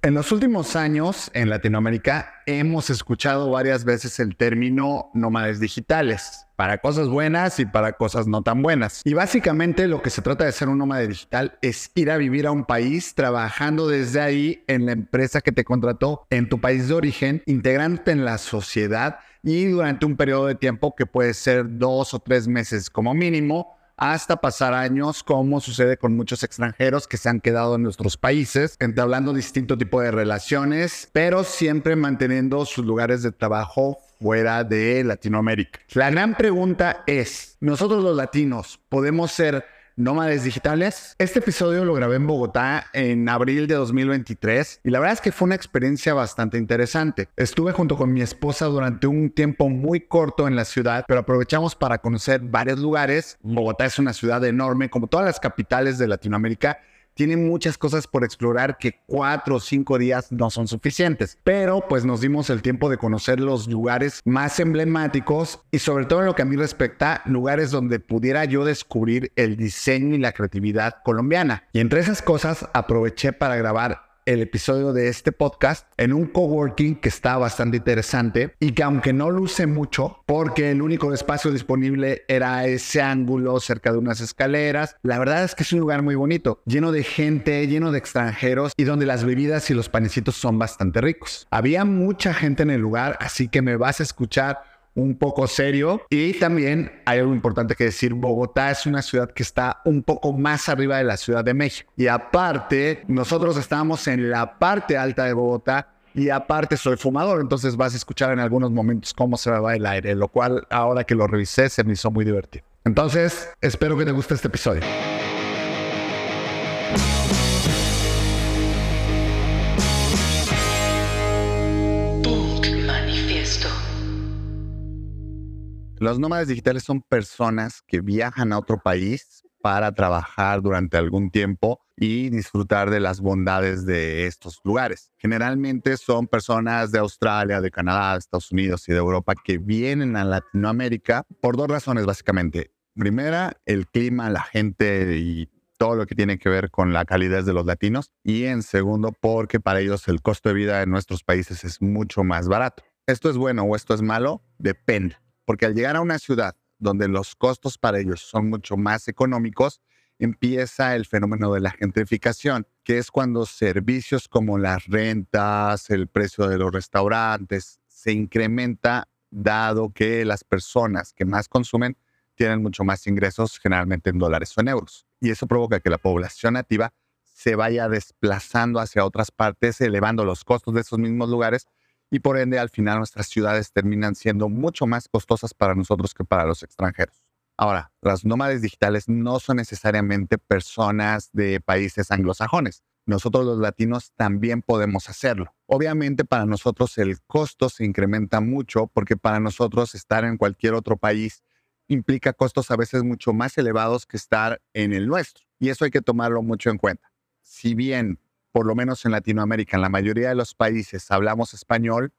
En los últimos años en Latinoamérica hemos escuchado varias veces el término nómades digitales, para cosas buenas y para cosas no tan buenas. Y básicamente lo que se trata de ser un nómade digital es ir a vivir a un país trabajando desde ahí en la empresa que te contrató en tu país de origen, integrándote en la sociedad y durante un periodo de tiempo que puede ser dos o tres meses como mínimo hasta pasar años, como sucede con muchos extranjeros que se han quedado en nuestros países, entablando distinto tipo de relaciones, pero siempre manteniendo sus lugares de trabajo fuera de Latinoamérica. La gran pregunta es, ¿nosotros los latinos podemos ser nómades digitales. Este episodio lo grabé en Bogotá en abril de 2023 y la verdad es que fue una experiencia bastante interesante. Estuve junto con mi esposa durante un tiempo muy corto en la ciudad, pero aprovechamos para conocer varios lugares. Bogotá es una ciudad enorme, como todas las capitales de Latinoamérica tiene muchas cosas por explorar que cuatro o cinco días no son suficientes. Pero pues nos dimos el tiempo de conocer los lugares más emblemáticos y sobre todo en lo que a mí respecta, lugares donde pudiera yo descubrir el diseño y la creatividad colombiana. Y entre esas cosas aproveché para grabar el episodio de este podcast en un coworking que está bastante interesante y que aunque no luce mucho, porque el único espacio disponible era ese ángulo cerca de unas escaleras, la verdad es que es un lugar muy bonito, lleno de gente, lleno de extranjeros y donde las bebidas y los panecitos son bastante ricos. Había mucha gente en el lugar, así que me vas a escuchar un poco serio. Y también hay algo importante que decir, Bogotá es una ciudad que está un poco más arriba de la Ciudad de México. Y aparte, nosotros estamos en la parte alta de Bogotá. Y aparte soy fumador, entonces vas a escuchar en algunos momentos cómo se va el aire, lo cual ahora que lo revisé se me hizo muy divertido. Entonces, espero que te guste este episodio. Los nómadas digitales son personas que viajan a otro país para trabajar durante algún tiempo y disfrutar de las bondades de estos lugares. Generalmente son personas de Australia, de Canadá, de Estados Unidos y de Europa que vienen a Latinoamérica por dos razones básicamente. Primera, el clima, la gente y todo lo que tiene que ver con la calidez de los latinos. Y en segundo, porque para ellos el costo de vida en nuestros países es mucho más barato. ¿Esto es bueno o esto es malo? Depende porque al llegar a una ciudad donde los costos para ellos son mucho más económicos, empieza el fenómeno de la gentrificación, que es cuando servicios como las rentas, el precio de los restaurantes, se incrementa dado que las personas que más consumen tienen mucho más ingresos, generalmente en dólares o en euros. Y eso provoca que la población nativa se vaya desplazando hacia otras partes, elevando los costos de esos mismos lugares y por ende al final nuestras ciudades terminan siendo mucho más costosas para nosotros que para los extranjeros. Ahora, las nómades digitales no son necesariamente personas de países anglosajones. Nosotros los latinos también podemos hacerlo. Obviamente para nosotros el costo se incrementa mucho porque para nosotros estar en cualquier otro país implica costos a veces mucho más elevados que estar en el nuestro. Y eso hay que tomarlo mucho en cuenta. Si bien por lo menos en Latinoamérica, en la mayoría de los países hablamos español,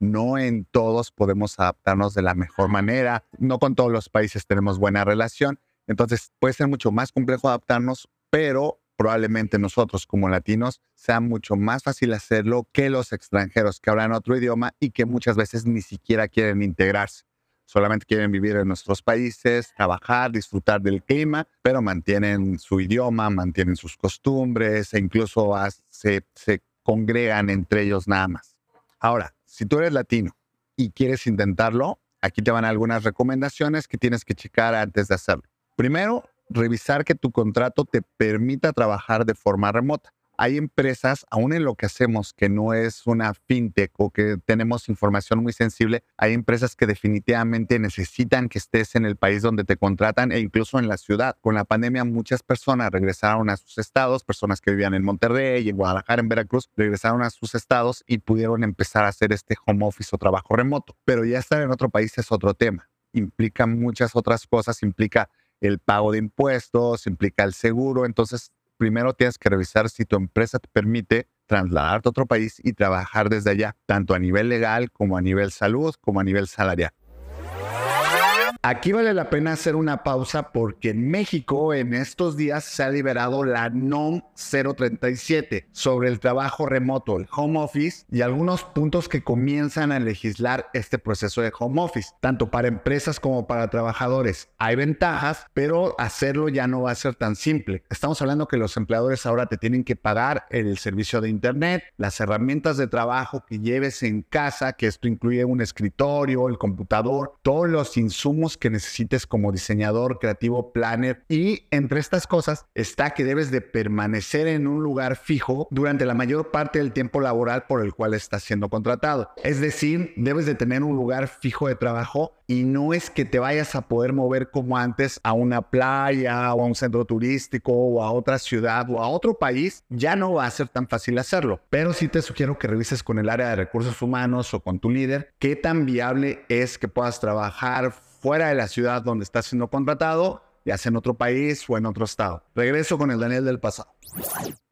no en todos podemos adaptarnos de la mejor manera, no con todos los países tenemos buena relación, entonces puede ser mucho más complejo adaptarnos, pero probablemente nosotros como latinos sea mucho más fácil hacerlo que los extranjeros que hablan otro idioma y que muchas veces ni siquiera quieren integrarse solamente quieren vivir en nuestros países, trabajar, disfrutar del clima, pero mantienen su idioma, mantienen sus costumbres e incluso se, se congregan entre ellos nada más. Ahora, si tú eres latino y quieres intentarlo, aquí te van algunas recomendaciones que tienes que checar antes de hacerlo. Primero, revisar que tu contrato te permita trabajar de forma remota hay empresas, aún en lo que hacemos, que no es una fintech o que tenemos información muy sensible, hay empresas que definitivamente necesitan que estés en el país donde te contratan e incluso en la ciudad. Con la pandemia muchas personas regresaron a sus estados, personas que vivían en Monterrey, en Guadalajara, en Veracruz, regresaron a sus estados y pudieron empezar a hacer este home office o trabajo remoto. Pero ya estar en otro país es otro tema. Implica muchas otras cosas, implica el pago de impuestos, implica el seguro, entonces primero tienes que revisar si tu empresa te permite trasladarte a otro país y trabajar desde allá, tanto a nivel legal como a nivel salud, como a nivel salarial. Aquí vale la pena hacer una pausa porque en México en estos días se ha liberado la NOM 037 sobre el trabajo remoto, el home office y algunos puntos que comienzan a legislar este proceso de home office, tanto para empresas como para trabajadores. Hay ventajas, pero hacerlo ya no va a ser tan simple. Estamos hablando que los empleadores ahora te tienen que pagar el servicio de internet, las herramientas de trabajo que lleves en casa, que esto incluye un escritorio, el computador, todos los insumos que necesites como diseñador, creativo, planner. Y entre estas cosas está que debes de permanecer en un lugar fijo durante la mayor parte del tiempo laboral por el cual estás siendo contratado. Es decir, debes de tener un lugar fijo de trabajo y no es que te vayas a poder mover como antes a una playa o a un centro turístico o a otra ciudad o a otro país, ya no va a ser tan fácil hacerlo. Pero sí te sugiero que revises con el área de recursos humanos o con tu líder qué tan viable es que puedas trabajar fuera de la ciudad donde estás siendo contratado, ya sea en otro país o en otro estado. Regreso con el Daniel del pasado.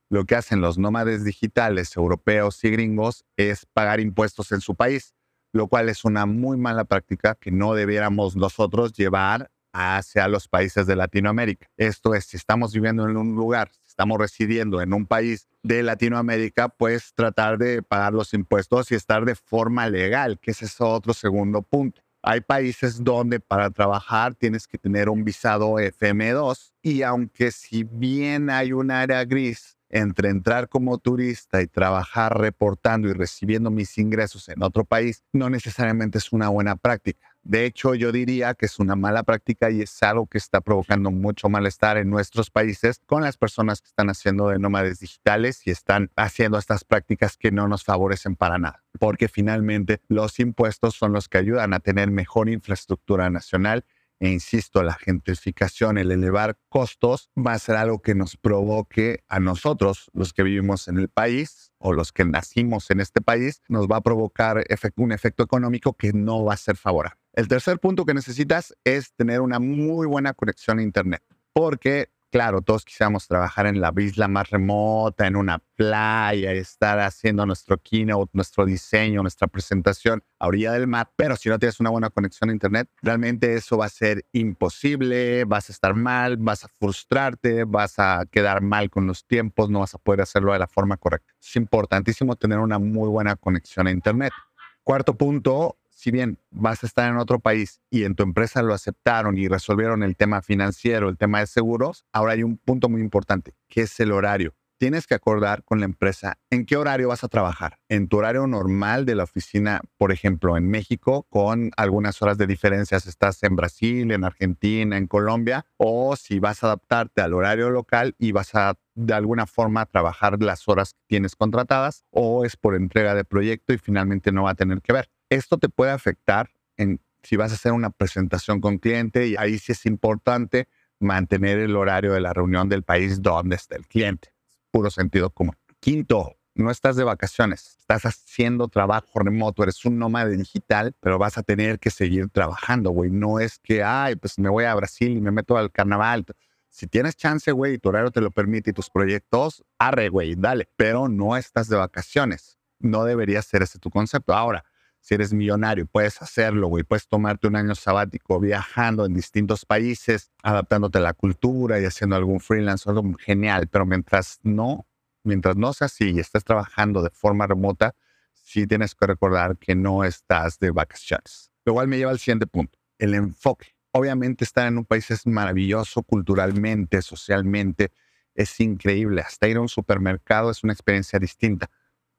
Lo que hacen los nómades digitales europeos y gringos es pagar impuestos en su país lo cual es una muy mala práctica que no debiéramos nosotros llevar hacia los países de Latinoamérica. Esto es, si estamos viviendo en un lugar, si estamos residiendo en un país de Latinoamérica, pues tratar de pagar los impuestos y estar de forma legal, que ese es otro segundo punto. Hay países donde para trabajar tienes que tener un visado FM2 y aunque si bien hay un área gris entre entrar como turista y trabajar reportando y recibiendo mis ingresos en otro país, no necesariamente es una buena práctica. De hecho, yo diría que es una mala práctica y es algo que está provocando mucho malestar en nuestros países con las personas que están haciendo de nómades digitales y están haciendo estas prácticas que no nos favorecen para nada. Porque finalmente los impuestos son los que ayudan a tener mejor infraestructura nacional e insisto, la gentrificación, el elevar costos, va a ser algo que nos provoque a nosotros, los que vivimos en el país o los que nacimos en este país, nos va a provocar un efecto económico que no va a ser favorable. El tercer punto que necesitas es tener una muy buena conexión a Internet, porque claro, todos quisiéramos trabajar en la isla más remota, en una playa, estar haciendo nuestro keynote, nuestro diseño, nuestra presentación a orilla del mar, pero si no tienes una buena conexión a internet, realmente eso va a ser imposible, vas a estar mal, vas a frustrarte, vas a quedar mal con los tiempos, no vas a poder hacerlo de la forma correcta. Es importantísimo tener una muy buena conexión a internet. Cuarto punto, si bien vas a estar en otro país y en tu empresa lo aceptaron y resolvieron el tema financiero, el tema de seguros, ahora hay un punto muy importante, que es el horario. Tienes que acordar con la empresa en qué horario vas a trabajar. En tu horario normal de la oficina, por ejemplo, en México, con algunas horas de diferencia, estás en Brasil, en Argentina, en Colombia, o si vas a adaptarte al horario local y vas a de alguna forma trabajar las horas que tienes contratadas, o es por entrega de proyecto y finalmente no va a tener que ver esto te puede afectar en si vas a hacer una presentación con cliente y ahí sí es importante mantener el horario de la reunión del país donde está el cliente. Puro sentido común. Quinto, no estás de vacaciones, estás haciendo trabajo remoto, eres un nómada digital, pero vas a tener que seguir trabajando, güey. No es que, ay, pues me voy a Brasil y me meto al carnaval. Si tienes chance, güey, y tu horario te lo permite y tus proyectos, arre, güey, dale. Pero no estás de vacaciones. No debería ser ese tu concepto. Ahora, si eres millonario, puedes hacerlo, güey. Puedes tomarte un año sabático viajando en distintos países, adaptándote a la cultura y haciendo algún freelance, algo genial. Pero mientras no, mientras no sea así y estés trabajando de forma remota, sí tienes que recordar que no estás de vacaciones. Lo cual me lleva al siguiente punto, el enfoque. Obviamente estar en un país es maravilloso culturalmente, socialmente, es increíble. Hasta ir a un supermercado es una experiencia distinta,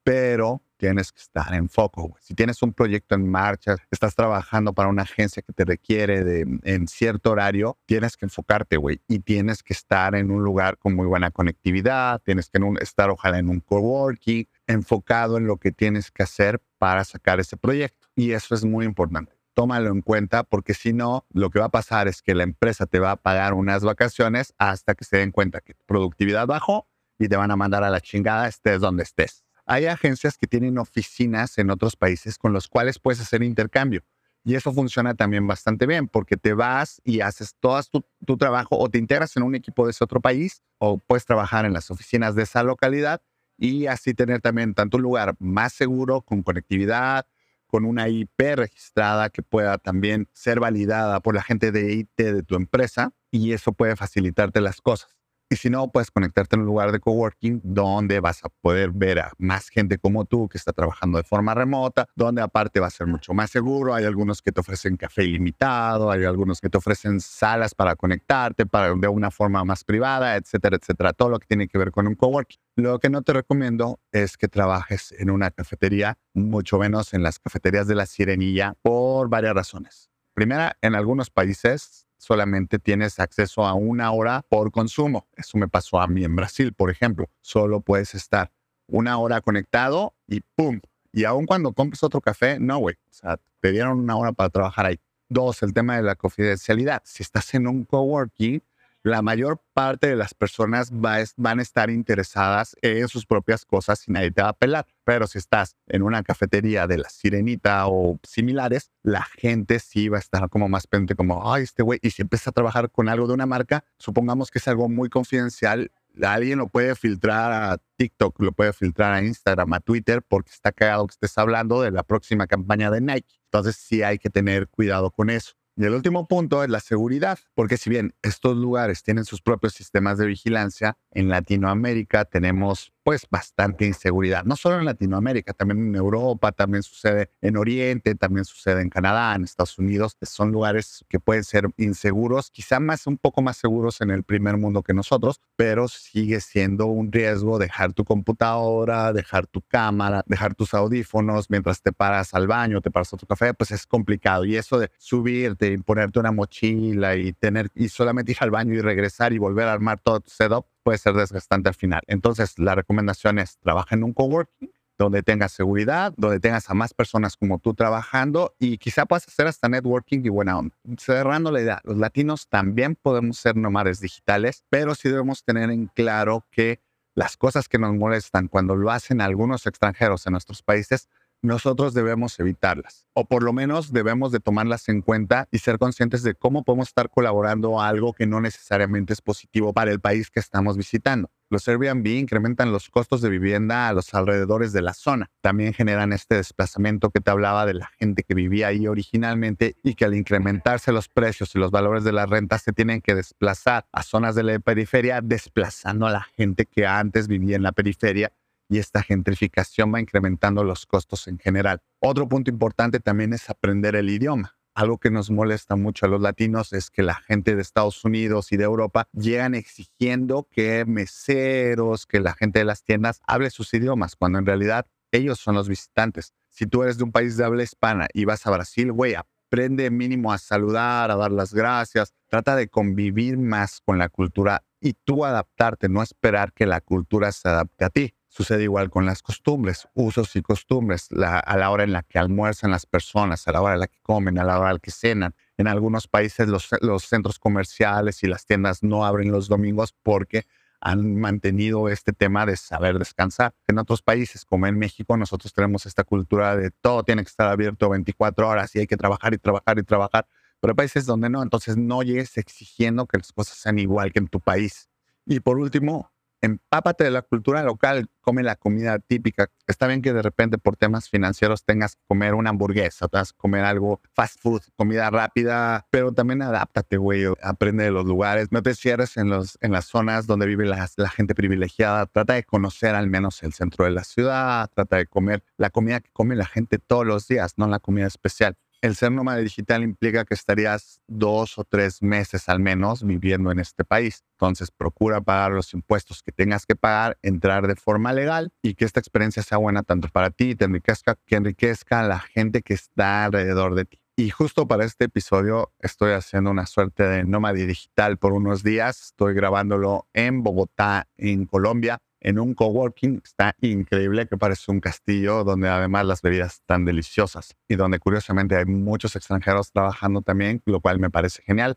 pero tienes que estar en foco. Si tienes un proyecto en marcha, estás trabajando para una agencia que te requiere de, en cierto horario, tienes que enfocarte, güey. Y tienes que estar en un lugar con muy buena conectividad, tienes que estar ojalá en un coworking, enfocado en lo que tienes que hacer para sacar ese proyecto. Y eso es muy importante. Tómalo en cuenta porque si no, lo que va a pasar es que la empresa te va a pagar unas vacaciones hasta que se den cuenta que tu productividad bajó y te van a mandar a la chingada estés donde estés. Hay agencias que tienen oficinas en otros países con los cuales puedes hacer intercambio. Y eso funciona también bastante bien porque te vas y haces todo tu, trabajo o te integras en un equipo de ese otro país o puedes trabajar en las oficinas de esa localidad y así tener también tanto un lugar más seguro, con conectividad, con una IP registrada que pueda también ser validada por la gente de IT de tu empresa y eso puede facilitarte las cosas. Y si no, puedes conectarte en un lugar de coworking donde vas a poder ver a más gente como tú que está trabajando de forma remota, donde aparte va a ser mucho más seguro. Hay algunos que te ofrecen café ilimitado, hay algunos que te ofrecen salas para conectarte para, de una forma más privada, etcétera, etcétera. Todo lo que tiene que ver con un coworking. Lo que no te recomiendo es que trabajes en una cafetería, mucho menos en las cafeterías de la Sirenilla, por varias razones. Primera, en algunos países solamente tienes acceso a una hora por consumo. Eso me pasó a mí en Brasil, por ejemplo. Solo puedes estar una hora conectado y ¡pum! Y aun cuando compres otro café, no, güey. O sea, te dieron una hora para trabajar ahí. Dos, el tema de la confidencialidad. Si estás en un coworking, la mayor parte de las personas van a estar interesadas en sus propias cosas y nadie te va a pelar. Pero si estás en una cafetería de la sirenita o similares, la gente sí va a estar como más pendiente, como, ay, este güey, y si empieza a trabajar con algo de una marca, supongamos que es algo muy confidencial, alguien lo puede filtrar a TikTok, lo puede filtrar a Instagram, a Twitter, porque está cagado que estés hablando de la próxima campaña de Nike. Entonces sí hay que tener cuidado con eso. Y el último punto es la seguridad, porque si bien estos lugares tienen sus propios sistemas de vigilancia, en Latinoamérica tenemos pues bastante inseguridad, no solo en Latinoamérica, también en Europa, también sucede en Oriente, también sucede en Canadá, en Estados Unidos, son lugares que pueden ser inseguros, quizá más un poco más seguros en el primer mundo que nosotros, pero sigue siendo un riesgo dejar tu computadora, dejar tu cámara, dejar tus audífonos mientras te paras al baño, te paras a tu café, pues es complicado. Y eso de subirte y ponerte una mochila y tener y solamente ir al baño y regresar y volver a armar todo tu setup puede ser desgastante al final. Entonces, la recomendación es trabaja en un coworking donde tengas seguridad, donde tengas a más personas como tú trabajando y quizá puedas hacer hasta networking y buena onda. Cerrando la idea, los latinos también podemos ser nómades digitales, pero sí debemos tener en claro que las cosas que nos molestan cuando lo hacen algunos extranjeros en nuestros países nosotros debemos evitarlas o por lo menos debemos de tomarlas en cuenta y ser conscientes de cómo podemos estar colaborando algo que no necesariamente es positivo para el país que estamos visitando. Los Airbnb incrementan los costos de vivienda a los alrededores de la zona. También generan este desplazamiento que te hablaba de la gente que vivía ahí originalmente y que al incrementarse los precios y los valores de las rentas se tienen que desplazar a zonas de la periferia, desplazando a la gente que antes vivía en la periferia y esta gentrificación va incrementando los costos en general. Otro punto importante también es aprender el idioma. Algo que nos molesta mucho a los latinos es que la gente de Estados Unidos y de Europa llegan exigiendo que meseros, que la gente de las tiendas hable sus idiomas, cuando en realidad ellos son los visitantes. Si tú eres de un país de habla hispana y vas a Brasil, güey, aprende mínimo a saludar, a dar las gracias, trata de convivir más con la cultura y tú adaptarte, no esperar que la cultura se adapte a ti. Sucede igual con las costumbres, usos y costumbres, a la hora en la que almuerzan las personas, a la hora en la que comen, a la hora en la que cenan. En algunos países los, centros comerciales y las tiendas no abren los domingos porque han mantenido este tema de saber descansar. En otros países, como en México, nosotros tenemos esta cultura de todo tiene que estar abierto 24 horas y hay que trabajar y trabajar y trabajar. Pero hay países donde no, entonces no llegues exigiendo que las cosas sean igual que en tu país. Y por último, empápate de la cultura local, come la comida típica. Está bien que de repente por temas financieros tengas que comer una hamburguesa, tengas que comer algo fast food, comida rápida, pero también adáptate, güey, aprende de los lugares, no te cierres en, los, en las zonas donde vive la, la gente privilegiada, trata de conocer al menos el centro de la ciudad, trata de comer la comida que come la gente todos los días, no la comida especial el ser nómada digital implica que estarías dos o tres meses al menos viviendo en este país. Entonces, procura pagar los impuestos que tengas que pagar, entrar de forma legal y que esta experiencia sea buena tanto para ti y te enriquezca, que enriquezca a la gente que está alrededor de ti. Y justo para este episodio estoy haciendo una suerte de nómada digital por unos días. Estoy grabándolo en Bogotá, en Colombia en un coworking está increíble, que parece un castillo donde además las bebidas están deliciosas y donde curiosamente hay muchos extranjeros trabajando también, lo cual me parece genial.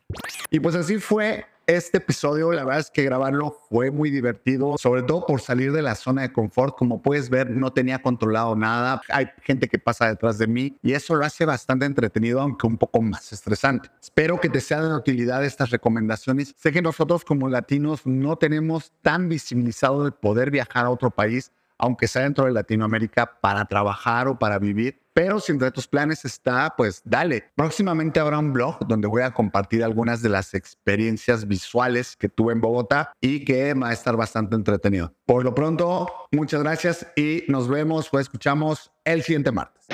Y pues así fue este episodio, la verdad es que grabarlo fue muy divertido, sobre todo por salir de la zona de confort. Como puedes ver, no tenía controlado nada. Hay gente que pasa detrás de mí y eso lo hace bastante entretenido, aunque un poco más estresante. Espero que te sean de utilidad estas recomendaciones. Sé que nosotros como latinos no tenemos tan visibilizado el poder viajar a otro país, aunque sea dentro de Latinoamérica, para trabajar o para vivir Pero si entre tus planes está, pues dale. Próximamente habrá un blog donde voy a compartir algunas de las experiencias visuales que tuve en Bogotá y que va a estar bastante entretenido. Por lo pronto, muchas gracias y nos vemos o escuchamos el siguiente martes.